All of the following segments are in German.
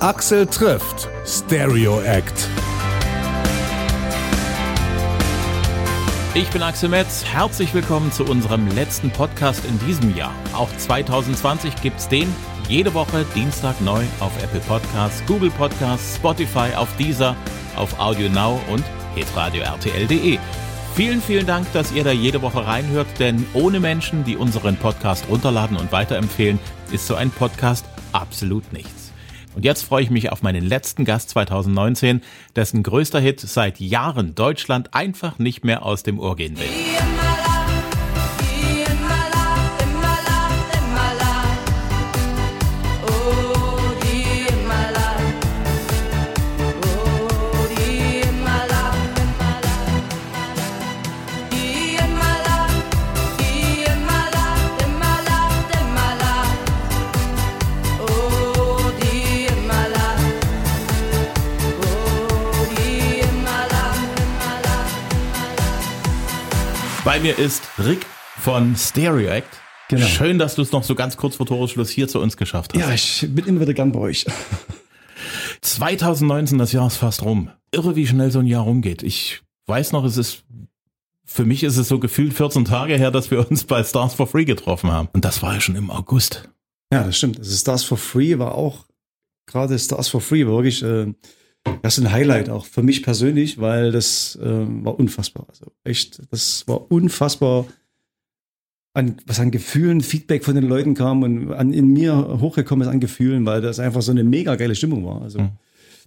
Axel trifft Stereo Act. Ich bin Axel Metz. Herzlich willkommen zu unserem letzten Podcast in diesem Jahr. Auch 2020 gibt's den jede Woche Dienstag neu auf Apple Podcasts, Google Podcasts, Spotify, auf Deezer, auf Audio Now und hitradio RTL.de. Vielen, vielen Dank, dass ihr da jede Woche reinhört, denn ohne Menschen, die unseren Podcast runterladen und weiterempfehlen, ist so ein Podcast absolut nichts. Und jetzt freue ich mich auf meinen letzten Gast 2019, dessen größter Hit seit Jahren Deutschland einfach nicht mehr aus dem Ohr gehen will. Bei mir ist Rick von Stereo Act. Genau. Schön, dass du es noch so ganz kurz vor Toresschluss hier zu uns geschafft hast. Ja, ich bin immer wieder gern bei euch. 2019, das Jahr ist fast rum. Irre, wie schnell so ein Jahr rumgeht. Ich weiß noch, es ist, für mich ist es so gefühlt 14 Tage her, dass wir uns bei Stars for Free getroffen haben. Und das war ja schon im August. Ja, das stimmt. Also Stars for Free war auch, gerade Stars for Free war wirklich, äh, das ist ein Highlight auch für mich persönlich, weil das äh, war unfassbar. Also echt, das war unfassbar, an, was an Gefühlen, Feedback von den Leuten kam und an, in mir hochgekommen ist an Gefühlen, weil das einfach so eine mega geile Stimmung war. Also mhm.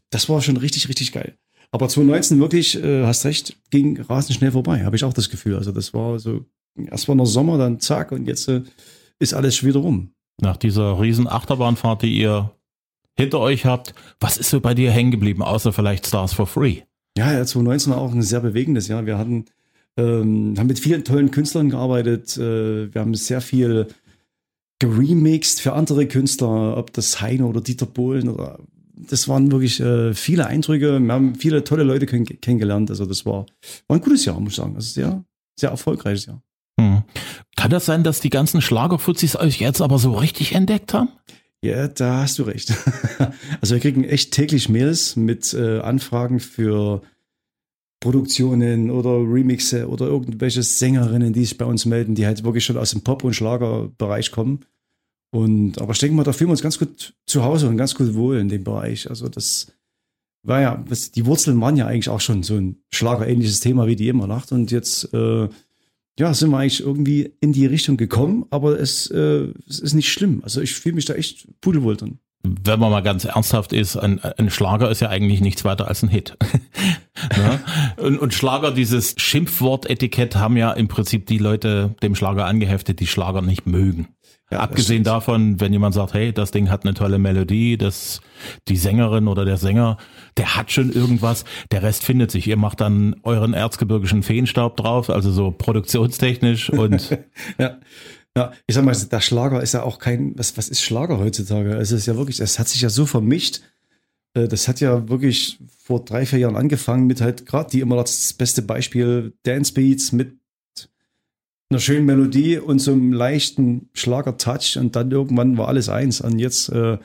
das war schon richtig, richtig geil. Aber 2019 wirklich, äh, hast recht, ging rasend schnell vorbei, habe ich auch das Gefühl. Also das war so, erst war noch Sommer, dann zack und jetzt äh, ist alles schon wieder rum. Nach dieser riesen Achterbahnfahrt, die ihr hinter euch habt. Was ist so bei dir hängen geblieben, außer vielleicht Stars for Free? Ja, ja 2019 war auch ein sehr bewegendes Jahr. Wir hatten, ähm, haben mit vielen tollen Künstlern gearbeitet. Äh, wir haben sehr viel geremixed für andere Künstler, ob das Heino oder Dieter Bohlen oder das waren wirklich äh, viele Eindrücke. Wir haben viele tolle Leute kennengelernt. Also das war, war ein gutes Jahr, muss ich sagen. Also sehr, sehr erfolgreiches Jahr. Hm. Kann das sein, dass die ganzen Schlagerfuzis euch jetzt aber so richtig entdeckt haben? Ja, da hast du recht. Also wir kriegen echt täglich Mails mit äh, Anfragen für Produktionen oder Remixe oder irgendwelche Sängerinnen, die sich bei uns melden, die halt wirklich schon aus dem Pop- und Schlagerbereich kommen. Und aber ich denke mal, da fühlen wir uns ganz gut zu Hause und ganz gut wohl in dem Bereich. Also das war ja, das, die Wurzeln waren ja eigentlich auch schon so ein schlagerähnliches Thema wie die immer Nacht. Und jetzt äh, ja, sind wir eigentlich irgendwie in die Richtung gekommen, aber es, äh, es ist nicht schlimm. Also ich fühle mich da echt pudelwohl drin. Wenn man mal ganz ernsthaft ist, ein, ein Schlager ist ja eigentlich nichts weiter als ein Hit. ja? und, und Schlager, dieses Schimpfwort-Etikett haben ja im Prinzip die Leute dem Schlager angeheftet, die Schlager nicht mögen. Ja, Abgesehen davon, wenn jemand sagt, hey, das Ding hat eine tolle Melodie, das, die Sängerin oder der Sänger, der hat schon irgendwas, der Rest findet sich. Ihr macht dann euren erzgebirgischen Feenstaub drauf, also so produktionstechnisch und. ja. Ja, ich sag mal, der Schlager ist ja auch kein, was, was ist Schlager heutzutage? Es ist ja wirklich, es hat sich ja so vermischt. Äh, das hat ja wirklich vor drei, vier Jahren angefangen mit halt gerade die immer das beste Beispiel Dance Beats mit einer schönen Melodie und so einem leichten Schlager-Touch und dann irgendwann war alles eins. Und jetzt, äh,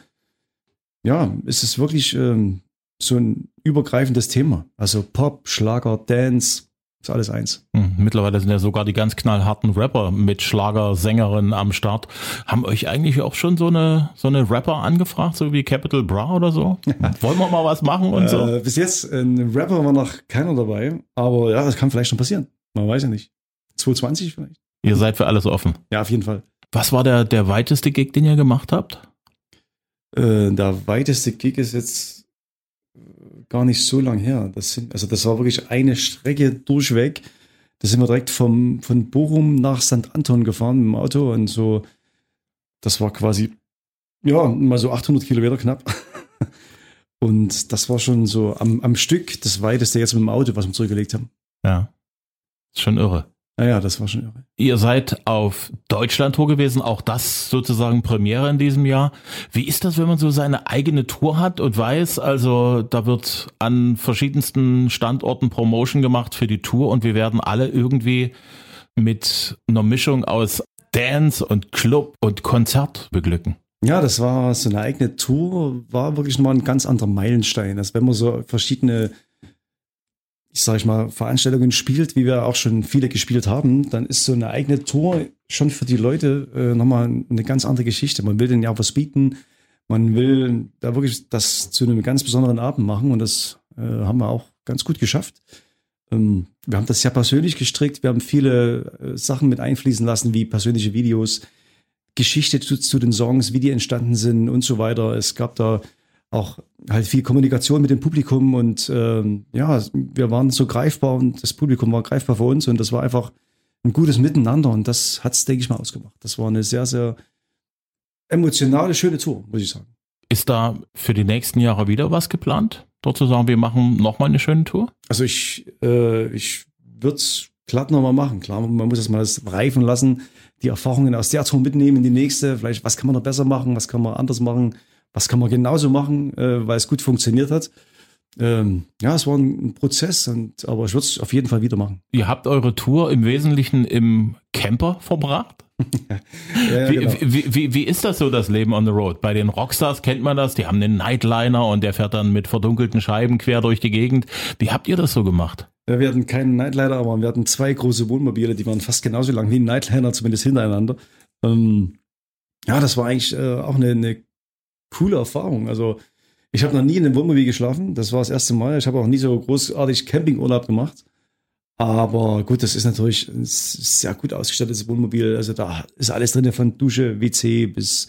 ja, ist es wirklich ähm, so ein übergreifendes Thema. Also Pop, Schlager, Dance, ist alles eins. Hm, mittlerweile sind ja sogar die ganz knallharten Rapper mit Schlagersängerinnen am Start. Haben euch eigentlich auch schon so eine, so eine Rapper angefragt, so wie Capital Bra oder so? Wollen wir mal was machen und so? Äh, bis jetzt, ein Rapper war noch keiner dabei, aber ja, das kann vielleicht schon passieren. Man weiß ja nicht. 220 vielleicht. Ihr seid für alles offen. Ja, auf jeden Fall. Was war der, der weiteste Gig, den ihr gemacht habt? Äh, der weiteste Gig ist jetzt gar nicht so lang her. Das sind, also das war wirklich eine Strecke durchweg. Da sind wir direkt vom, von Bochum nach St. Anton gefahren mit dem Auto und so, das war quasi, ja, mal so 800 Kilometer knapp. Und das war schon so am, am Stück das weiteste jetzt mit dem Auto, was wir zurückgelegt haben. Ja. Ist schon irre. Naja, das war schon irre. Ihr seid auf Deutschland-Tour gewesen, auch das sozusagen Premiere in diesem Jahr. Wie ist das, wenn man so seine eigene Tour hat und weiß, also da wird an verschiedensten Standorten Promotion gemacht für die Tour und wir werden alle irgendwie mit einer Mischung aus Dance und Club und Konzert beglücken? Ja, das war so eine eigene Tour, war wirklich nochmal ein ganz anderer Meilenstein. Also wenn man so verschiedene, ich sage ich mal, Veranstaltungen spielt, wie wir auch schon viele gespielt haben, dann ist so eine eigene Tour schon für die Leute äh, nochmal eine ganz andere Geschichte. Man will denen ja was bieten, man will da wirklich das zu einem ganz besonderen Abend machen und das äh, haben wir auch ganz gut geschafft. Ähm, wir haben das ja persönlich gestrickt, wir haben viele äh, Sachen mit einfließen lassen, wie persönliche Videos, Geschichte zu, zu, den Songs, wie die entstanden sind und so weiter. Es gab da auch halt viel Kommunikation mit dem Publikum und ähm, ja, wir waren so greifbar und das Publikum war greifbar für uns und das war einfach ein gutes Miteinander und das hat es, denke ich mal, ausgemacht. Das war eine sehr, sehr emotionale, schöne Tour, muss ich sagen. Ist da für die nächsten Jahre wieder was geplant? Dort zu sagen, wir machen nochmal eine schöne Tour? Also ich, äh, ich würde es glatt nochmal machen. Klar, man muss das mal reifen lassen, die Erfahrungen aus der Tour mitnehmen in die nächste. Vielleicht, was kann man noch besser machen, was kann man anders machen, was kann man genauso machen, äh, weil es gut funktioniert hat. Ähm, ja, es war ein, Prozess, und, aber ich würde es auf jeden Fall wieder machen. Ihr habt eure Tour im Wesentlichen im Camper verbracht? ja, ja, genau. wie, wie, wie, wie ist das so, das Leben on the road? Bei den Rockstars kennt man das, die haben einen Nightliner und der fährt dann mit verdunkelten Scheiben quer durch die Gegend. Wie habt ihr das so gemacht? Ja, wir hatten keinen Nightliner, aber wir hatten zwei große Wohnmobile, die waren fast genauso lang wie ein Nightliner, zumindest hintereinander. Ähm, ja, das war eigentlich äh, auch eine, eine coole Erfahrung. Also ich habe noch nie in einem Wohnmobil geschlafen, das war das erste Mal. Ich habe auch nie so großartig Campingurlaub gemacht. Aber gut, das ist natürlich ein sehr gut ausgestattetes Wohnmobil. Also da ist alles drin, von Dusche, WC bis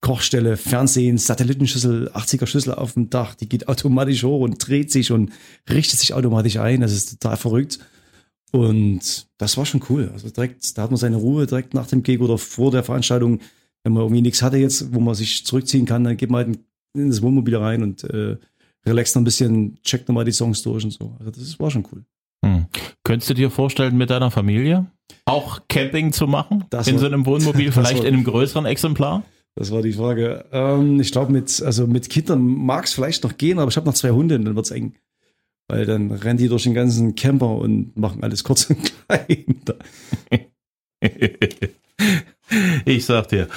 Kochstelle, Fernsehen, Satellitenschüssel, 80er Schüssel auf dem Dach. Die geht automatisch hoch und dreht sich und richtet sich automatisch ein. Das ist total verrückt. Und das war schon cool. Also direkt, da hat man seine Ruhe direkt nach dem Gig oder vor der Veranstaltung. Wenn man irgendwie nichts hatte jetzt, wo man sich zurückziehen kann, dann geht man halt in das Wohnmobil rein und äh, relaxt noch ein bisschen, checkt nochmal die Songs durch und so. Also das war schon cool. Hm. Könntest du dir vorstellen, mit deiner Familie auch Camping zu machen? Das in war, so einem Wohnmobil, vielleicht war, in einem größeren Exemplar? Das war die Frage. Ähm, ich glaube, mit, also mit Kindern mag es vielleicht noch gehen, aber ich habe noch zwei Hunde und dann wird es eng. Weil dann rennen die durch den ganzen Camper und machen alles kurz und klein. ich sag dir.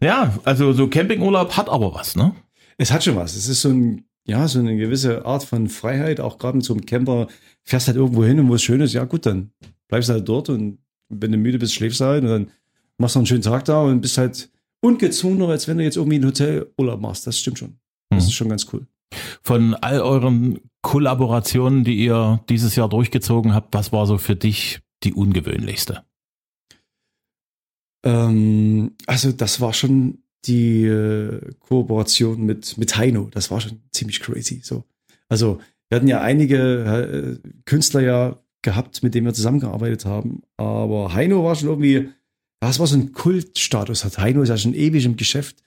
Ja, also so Campingurlaub hat aber was, ne? Es hat schon was. Es ist so ein, ja, so eine gewisse Art von Freiheit, auch gerade mit so einem Camper fährst halt irgendwo hin und wo es schön ist, ja gut, dann bleibst du halt dort und wenn du müde bist, schläfst du halt und dann machst du einen schönen Tag da und bist halt ungezwungener, als wenn du jetzt irgendwie ein Hotelurlaub machst. Das stimmt schon. Das mhm. ist schon ganz cool. Von all euren Kollaborationen, die ihr dieses Jahr durchgezogen habt, was war so für dich die ungewöhnlichste? Ähm, also das war schon die äh, Kooperation mit, mit Heino. Das war schon ziemlich crazy. So. Also wir hatten ja einige äh, Künstler ja gehabt, mit denen wir zusammengearbeitet haben. Aber Heino war schon irgendwie, das war so ein Kultstatus. Hat Heino ist ja schon ewig im Geschäft.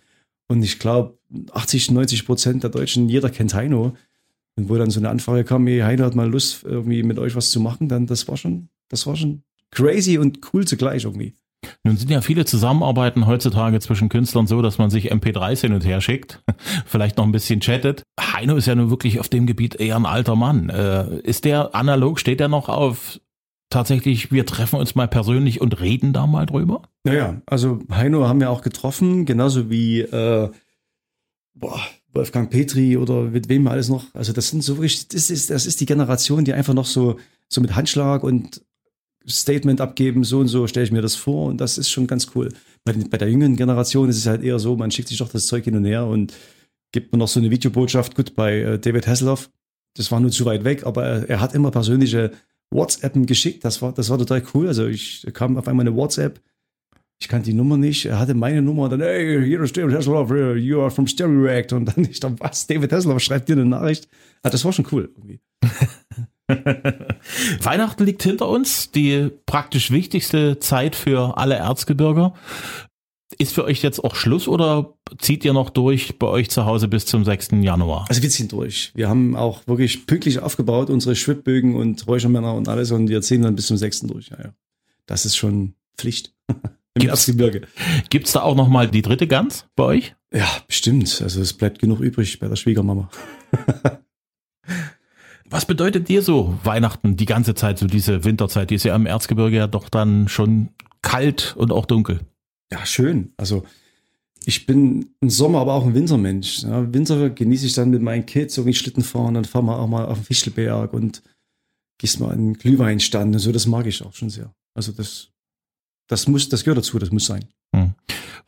Und ich glaube, 80, 90 Prozent der Deutschen, jeder kennt Heino. Und wo dann so eine Anfrage kam, hey, Heino hat mal Lust, irgendwie mit euch was zu machen, dann das war schon, das war schon crazy und cool zugleich irgendwie. Nun sind ja viele Zusammenarbeiten heutzutage zwischen Künstlern so, dass man sich MP3s hin und her schickt, vielleicht noch ein bisschen chattet. Heino ist ja nun wirklich auf dem Gebiet eher ein alter Mann. Äh, ist der analog, steht der noch auf tatsächlich, wir treffen uns mal persönlich und reden da mal drüber? Naja, also Heino haben wir auch getroffen, genauso wie äh, boah, Wolfgang Petri oder mit wem alles noch. Also das sind so wirklich, das ist, das ist die Generation, die einfach noch so, so mit Handschlag und Statement abgeben, so und so stelle ich mir das vor und das ist schon ganz cool. Bei, den, bei der jüngeren Generation ist es halt eher so, man schickt sich doch das Zeug hin und her und gibt mir noch so eine Videobotschaft. Gut, bei äh, David Hasselhoff, das war nur zu weit weg, aber er, er hat immer persönliche WhatsAppen geschickt. Das war, das war total cool. Also ich kam auf einmal eine WhatsApp. Ich kannte die Nummer nicht. Er hatte meine Nummer und dann, hey, hier ist David Hasselhoff, you are from Stereo React. Und dann ich dachte, was, David Hasselhoff schreibt dir eine Nachricht. Ah, das war schon cool irgendwie. Weihnachten liegt hinter uns, die praktisch wichtigste Zeit für alle Erzgebirger. Ist für euch jetzt auch Schluss oder zieht ihr noch durch bei euch zu Hause bis zum 6. Januar? Also wir ziehen durch. Wir haben auch wirklich pünktlich aufgebaut, unsere Schwibbögen und Räuchermänner und alles und wir ziehen dann bis zum 6. durch. Ja, ja. Das ist schon Pflicht. Im gibt's, Erzgebirge. Gibt's da auch noch mal die dritte Gans bei euch? Ja, bestimmt. Also es bleibt genug übrig bei der Schwiegermama. Was bedeutet dir so Weihnachten die ganze Zeit, so diese Winterzeit? Die ist ja im Erzgebirge ja doch dann schon kalt und auch dunkel. Ja, schön. Also ich bin ein Sommer, aber auch ein Wintermensch. Ja, Winter genieße ich dann mit meinen Kids irgendwie Schlitten fahren, dann fahren wir auch mal auf den Fischelberg und gehst mal einen Glühweinstand und so, das mag ich auch schon sehr. Also das, das muss, das gehört dazu, das muss sein. Hm.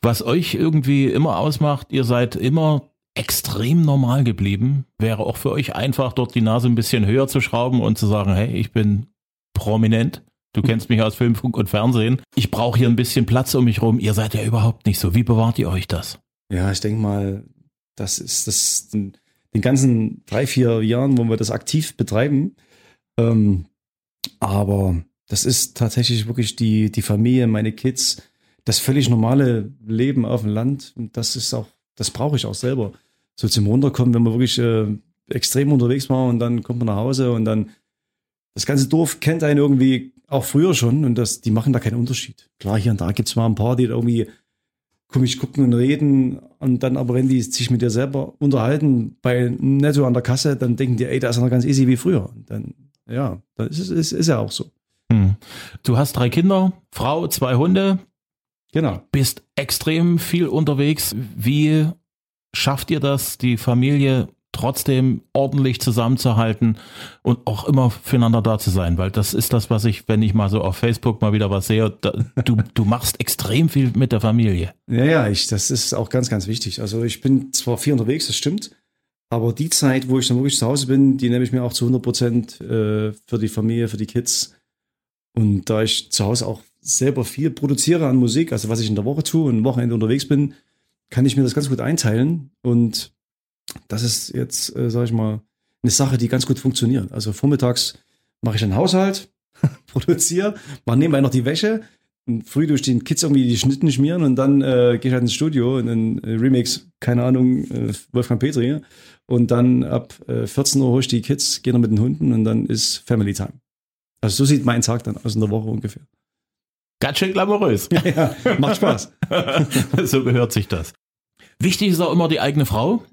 Was euch irgendwie immer ausmacht, ihr seid immer extrem normal geblieben. Wäre auch für euch einfach, dort die Nase ein bisschen höher zu schrauben und zu sagen, hey, ich bin prominent. Du kennst mich aus Film, Funk und Fernsehen. Ich brauche hier ein bisschen Platz um mich rum. Ihr seid ja überhaupt nicht so. Wie bewahrt ihr euch das? Ja, ich denke mal, das ist das den, den, ganzen drei, vier Jahren, wo wir das aktiv betreiben. Ähm, aber das ist tatsächlich wirklich die, die Familie, meine Kids, das völlig normale Leben auf dem Land. Und das ist auch, das brauche ich auch selber. So zum Runterkommen, wenn man wirklich äh, extrem unterwegs war und dann kommt man nach Hause und dann das ganze Dorf kennt einen irgendwie auch früher schon und das, die machen da keinen Unterschied. Klar, hier und da gibt es mal ein paar, die da irgendwie komisch gucken und reden und dann aber, wenn die sich mit dir selber unterhalten, bei Netto an der Kasse, dann denken die, ey, da ist noch ganz easy wie früher. Und dann, ja, das ist, ist, ist ja auch so. Hm. Du hast drei Kinder, Frau, zwei Hunde. Genau. Bist extrem viel unterwegs. Wie schafft ihr das, die Familie trotzdem ordentlich zusammenzuhalten und auch immer füreinander da zu sein, weil das ist das, was ich, wenn ich mal so auf Facebook mal wieder was sehe, da, du, du machst extrem viel mit der Familie. Ja, ja, ich, das ist auch ganz, ganz wichtig. Also ich bin zwar viel unterwegs, das stimmt, aber die Zeit, wo ich dann wirklich zu Hause bin, die nehme ich mir auch zu 100 Prozent äh, für die Familie, für die Kids. Und da ich zu Hause auch selber viel produziere an Musik, also was ich in der Woche tue und Wochenende unterwegs bin, kann ich mir das ganz gut einteilen und das ist jetzt, äh, sage ich mal, eine Sache, die ganz gut funktioniert. Also vormittags mache ich einen Haushalt, produziere, mache nebenbei noch die Wäsche, früh durch den Kids irgendwie die Schnitten schmieren und dann äh, gehe ich halt ins Studio in den äh, Remix, keine Ahnung, äh, Wolfgang Petri. Und dann ab äh, 14 Uhr hole ich die Kids, gehe noch mit den Hunden und dann ist Family Time. Also so sieht mein Tag dann aus in der Woche ungefähr. Ganz schön glamourös. Ja, ja macht Spaß. so gehört sich das. Wichtig ist auch immer die eigene Frau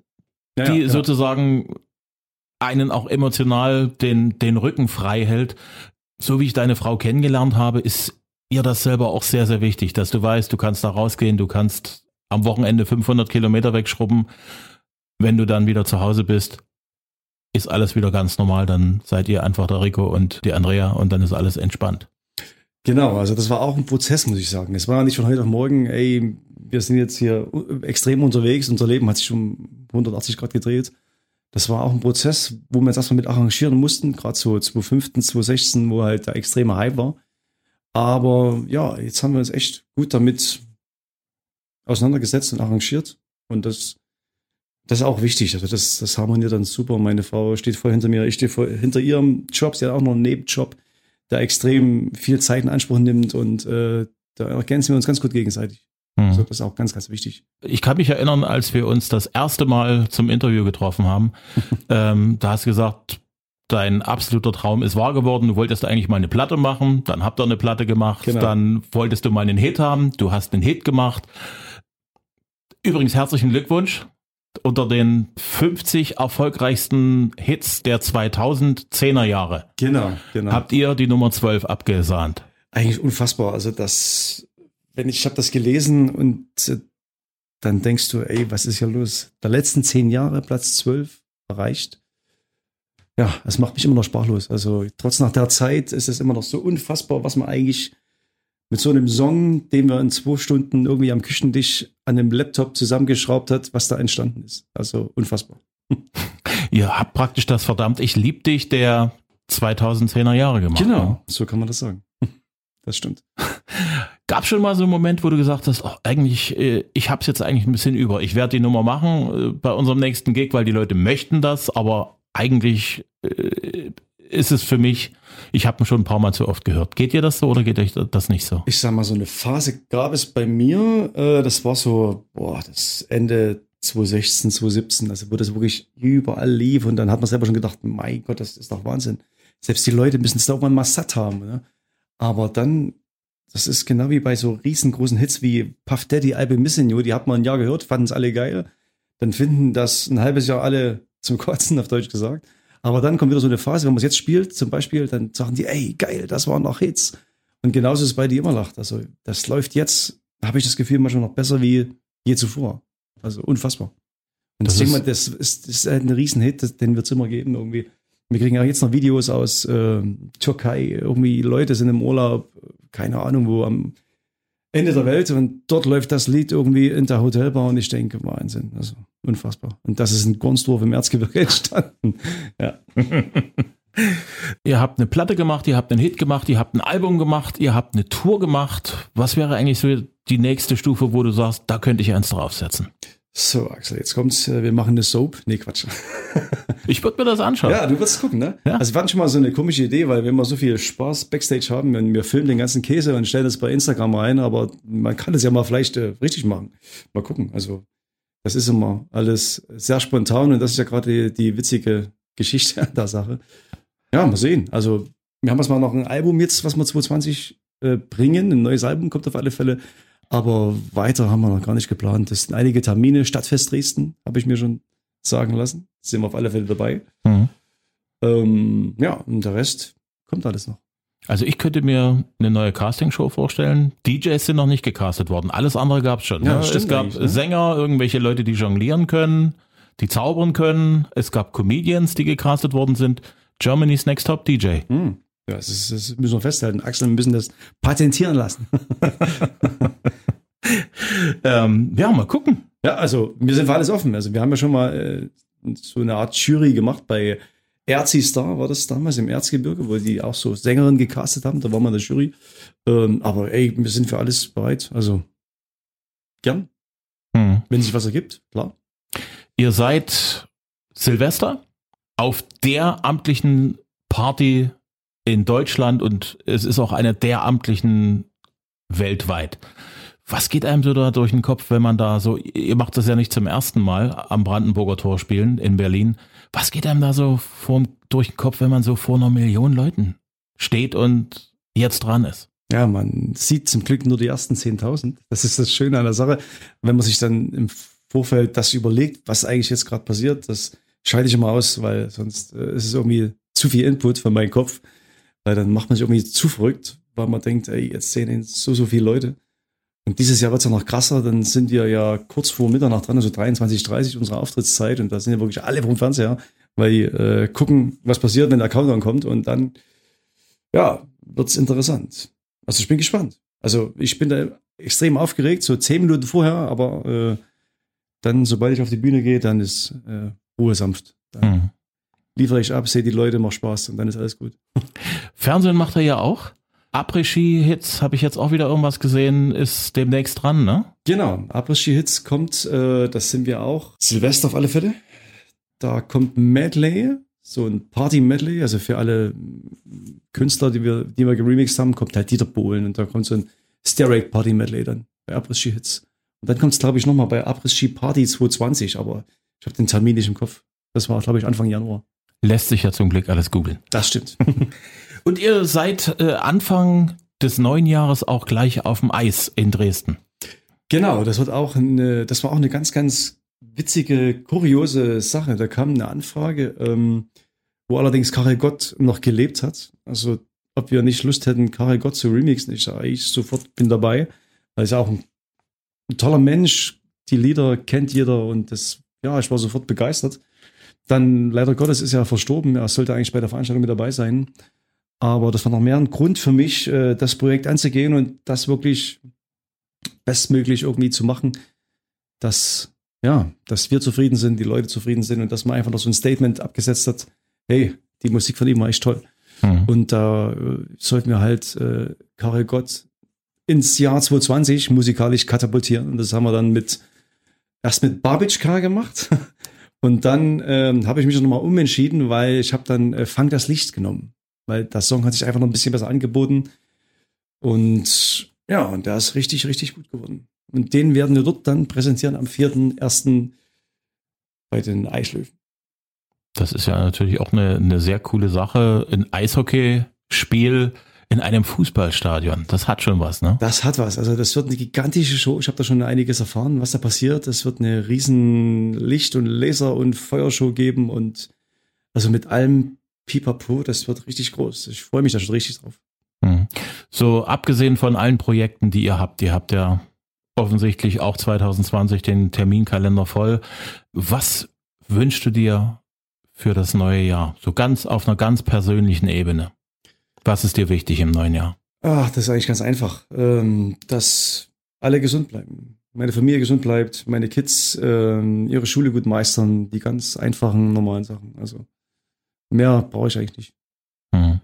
ja, die ja. sozusagen einen auch emotional den, den Rücken frei hält. So wie ich deine Frau kennengelernt habe, ist ihr das selber auch sehr, sehr wichtig, dass du weißt, du kannst da rausgehen, du kannst am Wochenende 500 Kilometer wegschrubben. Wenn du dann wieder zu Hause bist, ist alles wieder ganz normal. Dann seid ihr einfach der Rico und die Andrea und dann ist alles entspannt. Genau, also das war auch ein Prozess, muss ich sagen. Es war nicht von heute auf morgen, ey, wir sind jetzt hier extrem unterwegs, unser Leben hat sich um 180 Grad gedreht. Das war auch ein Prozess, wo wir uns erstmal mit arrangieren mussten, gerade so 2015, 2016, wo halt der extreme Hype war. Aber ja, jetzt haben wir uns echt gut damit auseinandergesetzt und arrangiert. Und das, das ist auch wichtig. Also das, das harmoniert dann super. Meine Frau steht voll hinter mir, ich stehe voll hinter ihrem Job. Sie hat auch noch einen Nebenjob der extrem viel Zeit in Anspruch nimmt und äh, da ergänzen wir uns ganz gut gegenseitig. Mhm. Also das ist auch ganz, ganz wichtig. Ich kann mich erinnern, als wir uns das erste Mal zum Interview getroffen haben, ähm, da hast du gesagt, dein absoluter Traum ist wahr geworden. Du wolltest eigentlich mal eine Platte machen, dann habt ihr eine Platte gemacht, genau. dann wolltest du mal einen Hit haben, du hast einen Hit gemacht. Übrigens herzlichen Glückwunsch unter den 50 erfolgreichsten Hits der 2010er Jahre. Genau, genau. Habt ihr die Nummer 12 abgesahnt? Eigentlich unfassbar. Also das, wenn ich, ich habe das gelesen und äh, dann denkst du, ey, was ist hier los? Der letzten zehn Jahre Platz 12 erreicht. Ja, es macht mich immer noch sprachlos. Also trotz nach der Zeit ist es immer noch so unfassbar, was man eigentlich mit so einem Song, den wir in zwei Stunden irgendwie am Küchentisch an einem Laptop zusammengeschraubt hat, was da entstanden ist. Also unfassbar. Ihr habt praktisch das verdammt Ich lieb dich der 2010er Jahre gemacht. Genau, ne? so kann man das sagen. Das stimmt. Gab schon mal so einen Moment, wo du gesagt hast, oh, eigentlich, äh, ich hab's jetzt eigentlich ein bisschen über. Ich werde die Nummer machen äh, bei unserem nächsten Gig, weil die Leute möchten das, aber eigentlich äh, ist es für mich, ich habe schon ein paar Mal zu oft gehört. Geht dir das so oder geht euch das nicht so? Ich sag mal, so eine Phase gab es bei mir, äh, das war so, boah, das Ende 2016, 2017, also wo das wirklich überall lief und dann hat man selber schon gedacht, mein Gott, das ist doch Wahnsinn. Selbst die Leute müssen es doch mal satt haben. Ne? Aber dann, das ist genau wie bei so riesengroßen Hits wie Puff Daddy, Albe Missing You, die hat man ein Jahr gehört, fanden es alle geil. Dann finden das ein halbes Jahr alle zum Kotzen, auf Deutsch gesagt. Aber dann kommt wieder so eine Phase, wenn man es jetzt spielt, zum Beispiel, dann sagen die, ey, geil, das waren noch Hits. Und genauso ist es bei dir immer lacht. Also, das läuft jetzt, habe ich das Gefühl, manchmal noch besser wie je zuvor. Also unfassbar. Und Das das, ist- das ist, ist halt ein Riesenhit, den wird es immer geben irgendwie. Wir kriegen ja jetzt noch Videos aus äh, Türkei, irgendwie Leute sind im Urlaub, keine Ahnung wo, am Ende der Welt und dort läuft das Lied irgendwie in der Hotelbar und ich denke, Wahnsinn, also unfassbar. Und das ist in Gornsdorf im Erzgebirge entstanden. Ja. Ihr habt eine Platte gemacht, ihr habt einen Hit gemacht, ihr habt ein Album gemacht, ihr habt eine Tour gemacht. Was wäre eigentlich so die nächste Stufe, wo du sagst, da könnte ich eins draufsetzen? So, Axel, jetzt kommt's, äh, wir machen eine Soap. Nee, Quatsch. Ich würde mir das anschauen. Ja, du wirst gucken, ne? Ja. Also hatten schon mal so eine komische Idee, weil wir immer so viel Spaß Backstage haben, wenn wir filmen den ganzen Käse und stellen das bei Instagram rein, aber man kann das ja mal vielleicht äh, richtig machen. Mal gucken. Also das ist immer alles sehr spontan und das ist ja gerade die, die witzige Geschichte an der Sache. Ja, mal sehen. Also wir haben jetzt mal noch ein Album jetzt, was wir 2020 äh, bringen. Ein neues Album kommt auf alle Fälle. Aber weiter haben wir noch gar nicht geplant. Das sind einige Termine. Stadtfest Dresden habe ich mir schon sagen lassen. Sind wir auf alle Fälle dabei. Mhm. Ähm, ja, und der Rest kommt alles noch. Also ich könnte mir eine neue Castingshow vorstellen. DJs sind noch nicht gecastet worden. Alles andere gab es schon. Ja, ne? Es gab ne? Sänger, irgendwelche Leute, die jonglieren können, die zaubern können. Es gab Comedians, die gecastet worden sind. Germany's Next Top DJ. Hm. Ja, das, ist, das müssen wir festhalten. Axel, wir müssen das patentieren lassen. Ähm, ja, mal gucken. Ja, also wir sind für alles offen. Also wir haben ja schon mal äh, so eine Art Jury gemacht bei Erzi Star, war das damals im Erzgebirge, wo die auch so Sängerinnen gecastet haben. Da war man in der Jury. Ähm, aber ey, wir sind für alles bereit. Also gern, Hm. wenn sich was ergibt, klar. Ihr seid Silvester auf der amtlichen Party in Deutschland und es ist auch eine der amtlichen weltweit. Was geht einem so da durch den Kopf, wenn man da so, ihr macht das ja nicht zum ersten Mal am Brandenburger Tor spielen in Berlin. Was geht einem da so vor, durch den Kopf, wenn man so vor einer Million Leuten steht und jetzt dran ist? Ja, man sieht zum Glück nur die ersten 10.000. Das ist das Schöne an der Sache. Wenn man sich dann im Vorfeld das überlegt, was eigentlich jetzt gerade passiert, das schalte ich immer aus, weil sonst äh, ist es irgendwie zu viel Input für meinen Kopf. Weil dann macht man sich irgendwie zu verrückt, weil man denkt, ey, jetzt sehen so, so viele Leute. Und dieses Jahr wird es ja noch krasser, dann sind wir ja kurz vor Mitternacht dran, also 23, 30 unsere Auftrittszeit und da sind ja wirklich alle vom Fernseher, weil die äh, gucken, was passiert, wenn der Countdown kommt und dann, ja, wird's interessant. Also ich bin gespannt. Also ich bin da extrem aufgeregt, so zehn Minuten vorher, aber äh, dann, sobald ich auf die Bühne gehe, dann ist äh, Ruhe sanft. Dann Hm. liefere ich ab, sehe die Leute, mach Spaß und dann ist alles gut. Fernsehen macht er ja auch. Après-Ski-Hits habe ich jetzt auch wieder irgendwas gesehen, ist demnächst dran, ne? Genau, Après-Ski Hits kommt, äh, das sind wir auch. Silvester auf alle Fälle. Da kommt Medley, so ein Party-Medley, also für alle Künstler, die wir, die wir geremixed haben, kommt halt Dieter Bohlen und da kommt so ein Stereo Party-Medley dann bei Après-Ski Hits. Und dann kommt es, glaube ich, nochmal bei Après-Ski Party 220, aber ich habe den Termin nicht im Kopf. Das war, glaube ich, Anfang Januar. Lässt sich ja zum Glück alles googeln. Das stimmt. Und ihr seid äh, Anfang des neuen Jahres auch gleich auf dem Eis in Dresden. Genau, das wird auch eine, das war auch eine ganz, ganz witzige, kuriose Sache. Da kam eine Anfrage, ähm, wo allerdings Karel Gott noch gelebt hat. Also, ob wir nicht Lust hätten, Karel Gott zu remixen. Ich sage, ich sofort bin dabei. Weil er ist auch ein, ein toller Mensch. Die Lieder kennt jeder und das, ja, ich war sofort begeistert. Dann, leider Gottes, ist er verstorben. Er sollte eigentlich bei der Veranstaltung mit dabei sein. Aber das war noch mehr ein Grund für mich, äh, das Projekt anzugehen und das wirklich bestmöglich irgendwie zu machen, dass, ja, dass wir zufrieden sind, die Leute zufrieden sind und dass man einfach noch so ein Statement abgesetzt hat, hey, die Musik von ihm war echt toll. Mhm. Und da äh, sollten wir halt äh, Karel Gott ins Jahr 2020 musikalisch katapultieren. Und das haben wir dann mit erst mit Babitschka gemacht. Und dann ähm, habe ich mich nochmal umentschieden, weil ich habe dann äh, Fang das Licht genommen. Weil der Song hat sich einfach noch ein bisschen besser angeboten. Und ja, und der ist richtig, richtig gut geworden. Und den werden wir dort dann präsentieren am 4.1. bei den Eislöwen. Das ist ja natürlich auch eine, eine sehr coole Sache. Ein Eishockeyspiel in einem Fußballstadion. Das hat schon was, ne? Das hat was. Also das wird eine gigantische Show. Ich habe da schon einiges erfahren, was da passiert. Es wird eine riesen Licht- und Laser- und Feuershow geben und also mit allem Pipapo, das wird richtig groß. Ich freue mich da schon richtig drauf. Mhm. So, abgesehen von allen Projekten, die ihr habt, ihr habt ja offensichtlich auch 2020 den Terminkalender voll. Was wünschst du dir für das neue Jahr? So ganz auf einer ganz persönlichen Ebene. Was ist dir wichtig im neuen Jahr? Ach, das ist eigentlich ganz einfach. Ähm, dass alle gesund bleiben. Meine Familie gesund bleibt, meine Kids ähm, ihre Schule gut meistern, die ganz einfachen, normalen Sachen. Also mehr brauche ich eigentlich nicht. Hm.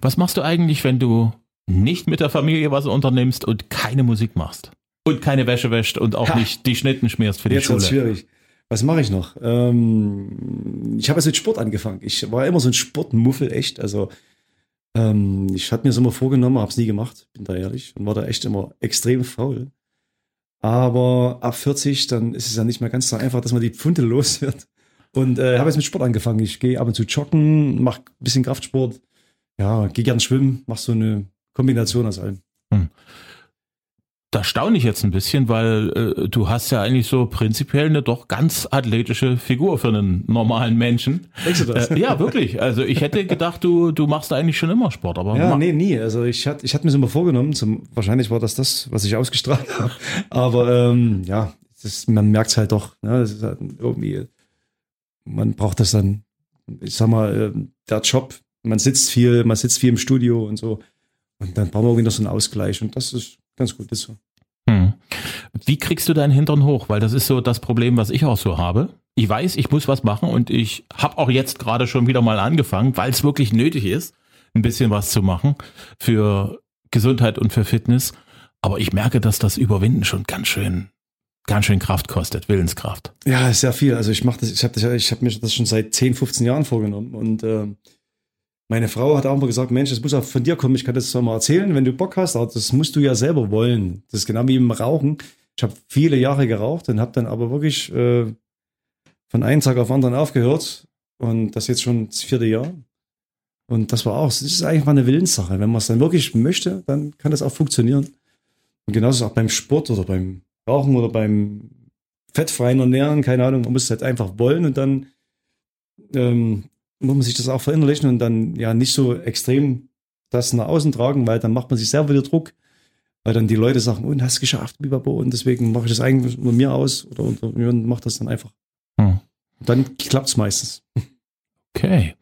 Was machst du eigentlich, wenn du nicht mit der Familie was unternimmst und keine Musik machst? Und keine Wäsche wäscht und auch ha. nicht die Schnitten schmierst für die Jetzt Schule. Jetzt schwierig. Was mache ich noch? Ähm, ich habe jetzt mit Sport angefangen. Ich war immer so ein Sportmuffel, echt. Also ähm, ich hatte mir das immer vorgenommen, habe es nie gemacht, bin da ehrlich, und war da echt immer extrem faul. Aber ab 40, dann ist es ja nicht mehr ganz so einfach, dass man die Pfunde los wird. Und äh, habe jetzt mit Sport angefangen. Ich gehe ab und zu joggen, mache ein bisschen Kraftsport. Ja, gehe gern schwimmen, mach so eine Kombination aus allem. Hm. Da staune ich jetzt ein bisschen, weil äh, du hast ja eigentlich so prinzipiell eine doch ganz athletische Figur für einen normalen Menschen. Denkst du das? Äh, ja, wirklich. Also ich hätte gedacht, du, du machst eigentlich schon immer Sport, aber. Ja, nee, nie. Also ich hatte ich hatte mir das immer vorgenommen. Zum, wahrscheinlich war das das, was ich ausgestrahlt habe. Aber ähm, ja, ist, man merkt es halt doch. Ne? Das ist halt irgendwie, man braucht das dann, ich sag mal, äh, der Job, man sitzt viel, man sitzt viel im Studio und so. Und dann brauchen wir irgendwie noch so einen Ausgleich. Und das ist ganz gut, ist so. Hm. Wie kriegst du deinen Hintern hoch? Weil das ist so das Problem, was ich auch so habe. Ich weiß, ich muss was machen und ich habe auch jetzt gerade schon wieder mal angefangen, weil es wirklich nötig ist, ein bisschen was zu machen für Gesundheit und für Fitness. Aber ich merke, dass das Überwinden schon ganz schön, ganz schön Kraft kostet, Willenskraft. Ja, sehr viel. Also ich mache das, ich habe ich habe mir das schon seit 10, 15 Jahren vorgenommen und äh, meine Frau hat auch mal gesagt, Mensch, das muss auch von dir kommen, ich kann das zwar mal erzählen, wenn du Bock hast, aber das musst du ja selber wollen. Das ist genau wie im Rauchen. Ich habe viele Jahre geraucht und habe dann aber wirklich äh, von einem Tag auf den anderen aufgehört und das jetzt schon das vierte Jahr. Und das war auch, das ist eigentlich mal eine Willenssache. Wenn man es dann wirklich möchte, dann kann das auch funktionieren. Und genauso auch beim Sport oder beim Rauchen oder beim fettfreien Ernähren, keine Ahnung, man muss es halt einfach wollen und dann ähm, muss man sich das auch verinnerlichen und dann ja nicht so extrem das nach außen tragen, weil dann macht man sich selber wieder Druck, weil dann die Leute sagen, und oh, hast geschafft, Bibabo, und deswegen mache ich das eigentlich nur mir aus oder unter mir macht das dann einfach. Hm. Dann klappt es meistens. Okay.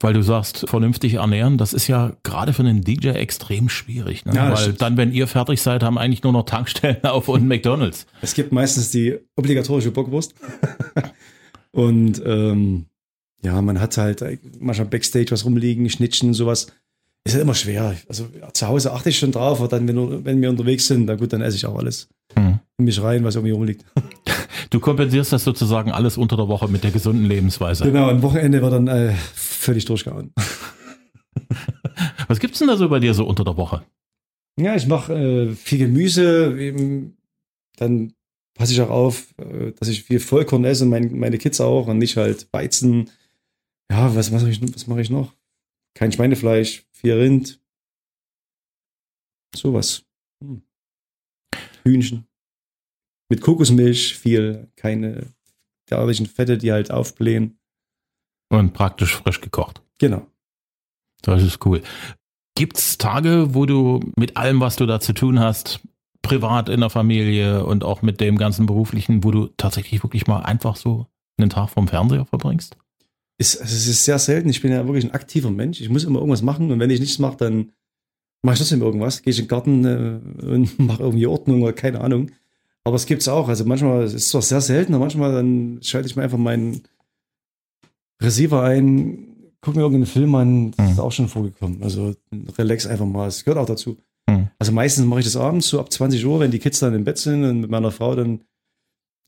Weil du sagst, vernünftig ernähren, das ist ja gerade für einen DJ extrem schwierig. Ne? Ja, Weil dann, wenn ihr fertig seid, haben eigentlich nur noch Tankstellen auf und McDonalds. Es gibt meistens die obligatorische Bockwurst. und ähm, ja, man hat halt manchmal Backstage was rumliegen, Schnittchen, sowas. Ist halt immer schwer. Also zu Hause achte ich schon drauf, aber dann, wenn, wenn wir unterwegs sind, na gut, dann esse ich auch alles. Hm. In mich rein, was irgendwie rumliegt. Du kompensierst das sozusagen alles unter der Woche mit der gesunden Lebensweise. Genau, am Wochenende wird dann äh, völlig durchgehauen. Was gibt's denn da so bei dir so unter der Woche? Ja, ich mache äh, viel Gemüse, eben, dann passe ich auch auf, äh, dass ich viel Vollkorn esse, mein, meine Kids auch und nicht halt Weizen ja, was, was, ich, was mache ich noch? Kein Schweinefleisch, vier Rind. Sowas. Hm. Hühnchen. Mit Kokosmilch viel, keine derartigen Fette, die halt aufblähen. Und praktisch frisch gekocht. Genau. Das ist cool. Gibt's Tage, wo du mit allem, was du da zu tun hast, privat in der Familie und auch mit dem ganzen beruflichen, wo du tatsächlich wirklich mal einfach so einen Tag vom Fernseher verbringst? ist, also es ist sehr selten. Ich bin ja wirklich ein aktiver Mensch. Ich muss immer irgendwas machen und wenn ich nichts mache, dann mache ich trotzdem irgendwas. Gehe ich in den Garten äh, und mache irgendwie Ordnung oder keine Ahnung. Aber es gibt es auch. Also manchmal, es ist zwar sehr selten, aber manchmal dann schalte ich mir einfach meinen Receiver ein, gucke mir irgendeinen Film an. Das mhm. ist auch schon vorgekommen. Also relax einfach mal. Es gehört auch dazu. Mhm. Also meistens mache ich das abends, so ab 20 Uhr, wenn die Kids dann im Bett sind und mit meiner Frau dann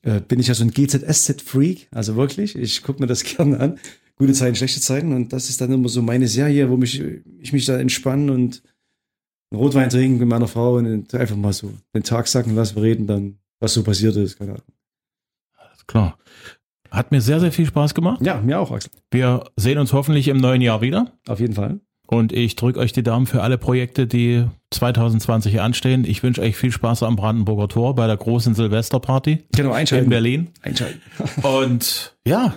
äh, bin ich ja so ein GZSZ-Freak, also wirklich. Ich gucke mir das gerne an. Gute Zeiten, schlechte Zeiten. Und das ist dann immer so meine Serie, wo mich, ich mich da entspanne und einen Rotwein trinken mit meiner Frau und einfach mal so den Tag sacken lassen, wir reden dann, was so passiert ist. Keine Ahnung. Alles klar. Hat mir sehr, sehr viel Spaß gemacht. Ja, mir auch, Axel. Wir sehen uns hoffentlich im neuen Jahr wieder. Auf jeden Fall. Und ich drücke euch die Daumen für alle Projekte, die 2020 anstehen. Ich wünsche euch viel Spaß am Brandenburger Tor bei der großen Silvesterparty. Genau, einschalten. In Berlin. Einschalten. Und ja,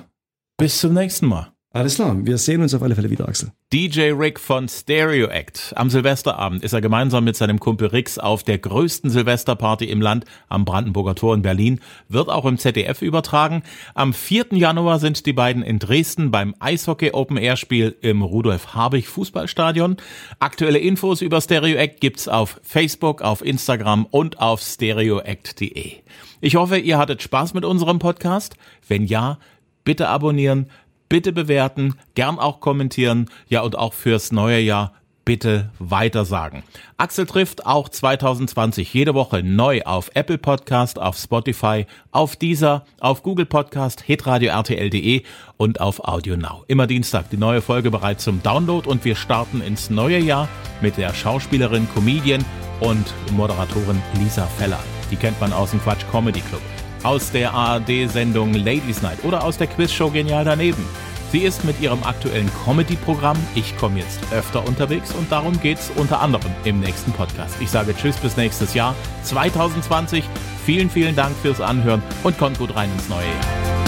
bis zum nächsten Mal. Alles klar, wir sehen uns auf alle Fälle wieder, Axel. DJ Rick von Stereo Act. Am Silvesterabend ist er gemeinsam mit seinem Kumpel Rix auf der größten Silvesterparty im Land am Brandenburger Tor in Berlin. Wird auch im ZDF übertragen. Am 4. Januar sind die beiden in Dresden beim Eishockey Open Air Spiel im Rudolf Habich Fußballstadion. Aktuelle Infos über Stereo Act gibt's auf Facebook, auf Instagram und auf stereoact.de. Ich hoffe, ihr hattet Spaß mit unserem Podcast. Wenn ja, bitte abonnieren bitte bewerten, gern auch kommentieren, ja und auch fürs neue Jahr bitte weitersagen. Axel trifft auch 2020 jede Woche neu auf Apple Podcast, auf Spotify, auf Deezer, auf Google Podcast, hitradio RTL.de und auf Audio Now. Immer Dienstag die neue Folge bereit zum Download und wir starten ins neue Jahr mit der Schauspielerin, Comedian und Moderatorin Lisa Feller. Die kennt man aus dem Quatsch Comedy Club aus der ARD-Sendung Ladies Night oder aus der Quizshow Genial daneben. Sie ist mit ihrem aktuellen Comedy-Programm Ich komme jetzt öfter unterwegs und darum geht's unter anderem im nächsten Podcast. Ich sage Tschüss bis nächstes Jahr 2020. Vielen, vielen Dank fürs Anhören und kommt gut rein ins neue Jahr.